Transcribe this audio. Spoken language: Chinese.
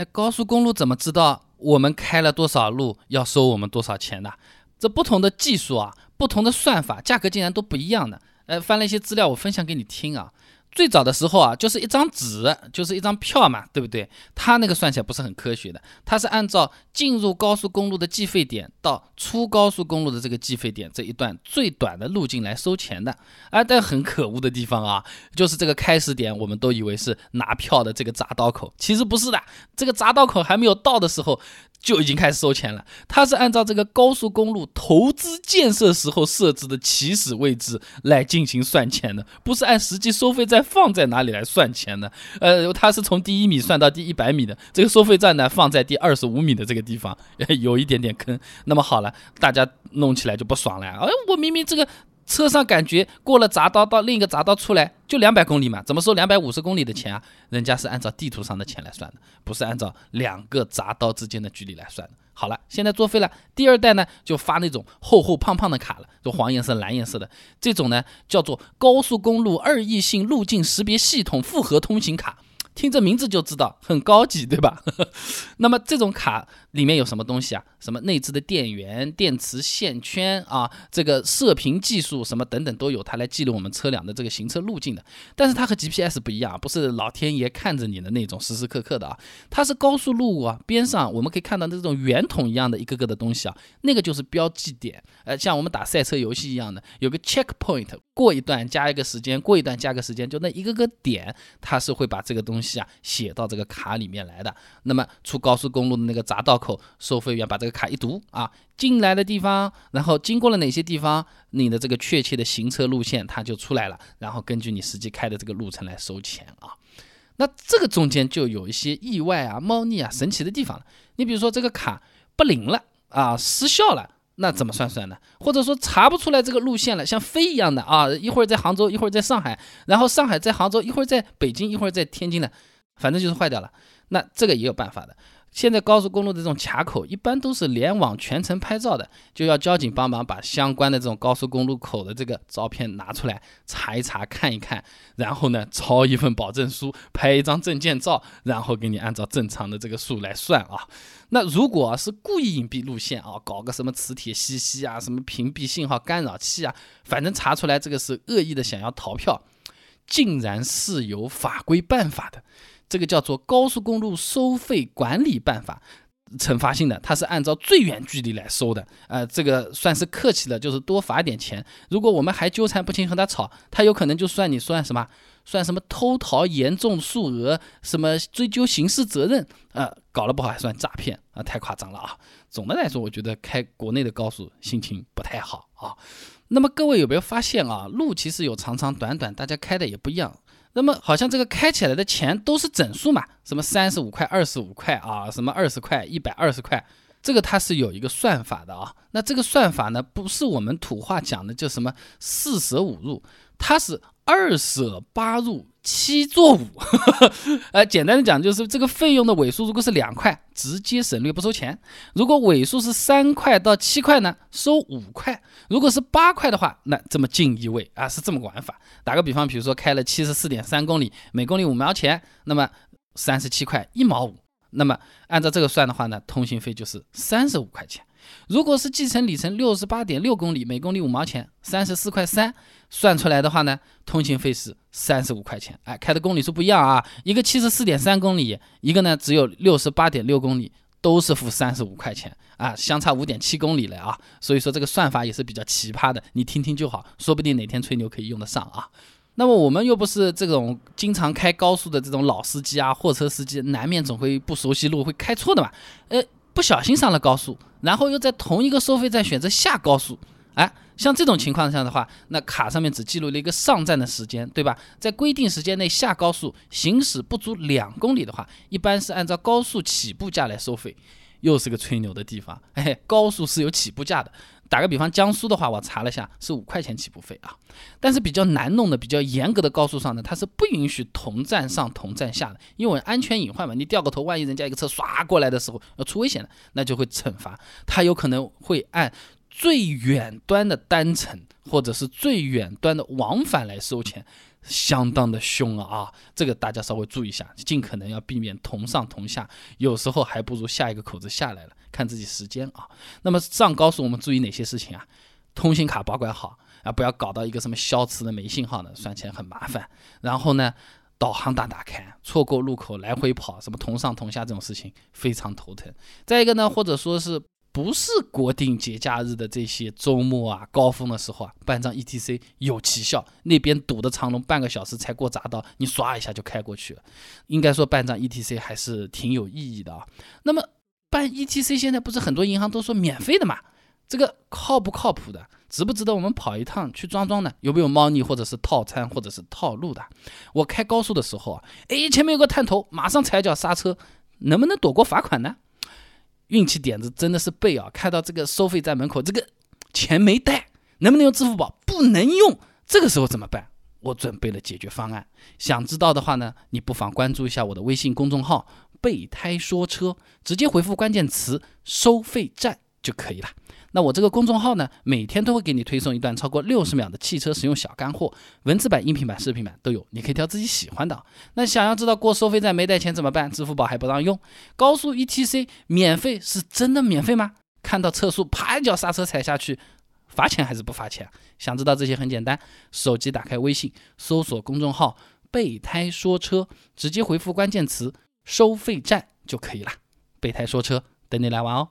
哎，高速公路怎么知道我们开了多少路要收我们多少钱呢？这不同的技术啊，不同的算法，价格竟然都不一样的。呃，翻了一些资料，我分享给你听啊。最早的时候啊，就是一张纸，就是一张票嘛，对不对？它那个算起来不是很科学的，它是按照进入高速公路的计费点到出高速公路的这个计费点这一段最短的路径来收钱的。啊，但很可恶的地方啊，就是这个开始点，我们都以为是拿票的这个匝道口，其实不是的，这个匝道口还没有到的时候。就已经开始收钱了，它是按照这个高速公路投资建设时候设置的起始位置来进行算钱的，不是按实际收费站放在哪里来算钱的。呃，它是从第一米算到第一百米的，这个收费站呢放在第二十五米的这个地方，有一点点坑。那么好了，大家弄起来就不爽了。哎，我明明这个。车上感觉过了匝道到另一个匝道出来就两百公里嘛，怎么收两百五十公里的钱啊？人家是按照地图上的钱来算的，不是按照两个匝道之间的距离来算的。好了，现在作废了。第二代呢，就发那种厚厚胖胖的卡了，就黄颜色、蓝颜色的这种呢，叫做高速公路二异性路径识别系统复合通行卡。听这名字就知道很高级，对吧？那么这种卡里面有什么东西啊？什么内置的电源、电池线圈啊，这个射频技术什么等等都有，它来记录我们车辆的这个行车路径的。但是它和 GPS 不一样，不是老天爷看着你的那种时时刻刻的啊，它是高速路啊边上我们可以看到那种圆筒一样的一个个的东西啊，那个就是标记点。呃，像我们打赛车游戏一样的，有个 checkpoint，过一段加一个时间，过一段加个时间，就那一个个点，它是会把这个东西。啊，写到这个卡里面来的。那么出高速公路的那个匝道口，收费员把这个卡一读啊，进来的地方，然后经过了哪些地方，你的这个确切的行车路线它就出来了，然后根据你实际开的这个路程来收钱啊。那这个中间就有一些意外啊、猫腻啊、神奇的地方了。你比如说这个卡不灵了啊，失效了。那怎么算算呢？或者说查不出来这个路线了，像飞一样的啊，一会儿在杭州，一会儿在上海，然后上海在杭州，一会儿在北京，一会儿在天津的，反正就是坏掉了。那这个也有办法的。现在高速公路的这种卡口一般都是联网全程拍照的，就要交警帮忙把相关的这种高速公路口的这个照片拿出来查一查、看一看，然后呢抄一份保证书、拍一张证件照，然后给你按照正常的这个数来算啊。那如果是故意隐蔽路线啊，搞个什么磁铁吸吸啊、什么屏蔽信号干扰器啊，反正查出来这个是恶意的想要逃票，竟然是有法规办法的。这个叫做《高速公路收费管理办法》，惩罚性的，它是按照最远距离来收的。呃，这个算是客气了，就是多罚点钱。如果我们还纠缠不清和他吵，他有可能就算你算什么，算什么偷逃严重数额，什么追究刑事责任，呃，搞了不好还算诈骗啊，太夸张了啊！总的来说，我觉得开国内的高速心情不太好啊。那么各位有没有发现啊？路其实有长长短短，大家开的也不一样。那么好像这个开起来的钱都是整数嘛，什么三十五块、二十五块啊，什么二十块、一百二十块，这个它是有一个算法的啊。那这个算法呢，不是我们土话讲的就什么四舍五入，它是二舍八入。七做五，呃，简单的讲就是这个费用的尾数如果是两块，直接省略不收钱；如果尾数是三块到七块呢，收五块；如果是八块的话，那这么近一位啊，是这么个玩法。打个比方，比如说开了七十四点三公里，每公里五毛钱，那么三十七块一毛五，那么按照这个算的话呢，通行费就是三十五块钱。如果是计程里程六十八点六公里，每公里五毛钱，三十四块三，算出来的话呢，通行费是三十五块钱。哎，开的公里数不一样啊，一个七十四点三公里，一个呢只有六十八点六公里，都是付三十五块钱啊，相差五点七公里了啊。所以说这个算法也是比较奇葩的，你听听就好，说不定哪天吹牛可以用得上啊。那么我们又不是这种经常开高速的这种老司机啊，货车司机，难免总会不熟悉路，会开错的嘛。呃。不小心上了高速，然后又在同一个收费站选择下高速，哎，像这种情况下的话，那卡上面只记录了一个上站的时间，对吧？在规定时间内下高速行驶不足两公里的话，一般是按照高速起步价来收费，又是个吹牛的地方，哎，高速是有起步价的。打个比方，江苏的话，我查了下，是五块钱起步费啊。但是比较难弄的、比较严格的高速上呢，它是不允许同站上同站下的，因为安全隐患嘛。你掉个头，万一人家一个车刷过来的时候要出危险了，那就会惩罚。它有可能会按最远端的单程或者是最远端的往返来收钱。相当的凶了啊！这个大家稍微注意一下，尽可能要避免同上同下，有时候还不如下一个口子下来了，看自己时间啊。那么上高速我们注意哪些事情啊？通信卡保管好啊，不要搞到一个什么消磁的没信号的，算起来很麻烦。然后呢，导航打打开，错过路口来回跑，什么同上同下这种事情非常头疼。再一个呢，或者说是。不是国定节假日的这些周末啊，高峰的时候啊，办张 ETC 有奇效。那边堵的长龙，半个小时才过匝道，你刷一下就开过去了。应该说办张 ETC 还是挺有意义的啊。那么办 ETC 现在不是很多银行都说免费的嘛？这个靠不靠谱的？值不值得我们跑一趟去装装呢？有没有猫腻或者是套餐或者是套路的？我开高速的时候啊，哎，前面有个探头，马上踩脚刹车，能不能躲过罚款呢？运气点子真的是背啊！看到这个收费站门口，这个钱没带，能不能用支付宝？不能用，这个时候怎么办？我准备了解决方案。想知道的话呢，你不妨关注一下我的微信公众号“备胎说车”，直接回复关键词“收费站”就可以了。那我这个公众号呢，每天都会给你推送一段超过六十秒的汽车使用小干货，文字版、音频版、视频版都有，你可以挑自己喜欢的。那想要知道过收费站没带钱怎么办？支付宝还不让用，高速 ETC 免费是真的免费吗？看到测速，啪一脚刹车踩下去，罚钱还是不罚钱？想知道这些很简单，手机打开微信，搜索公众号“备胎说车”，直接回复关键词“收费站”就可以了。备胎说车，等你来玩哦。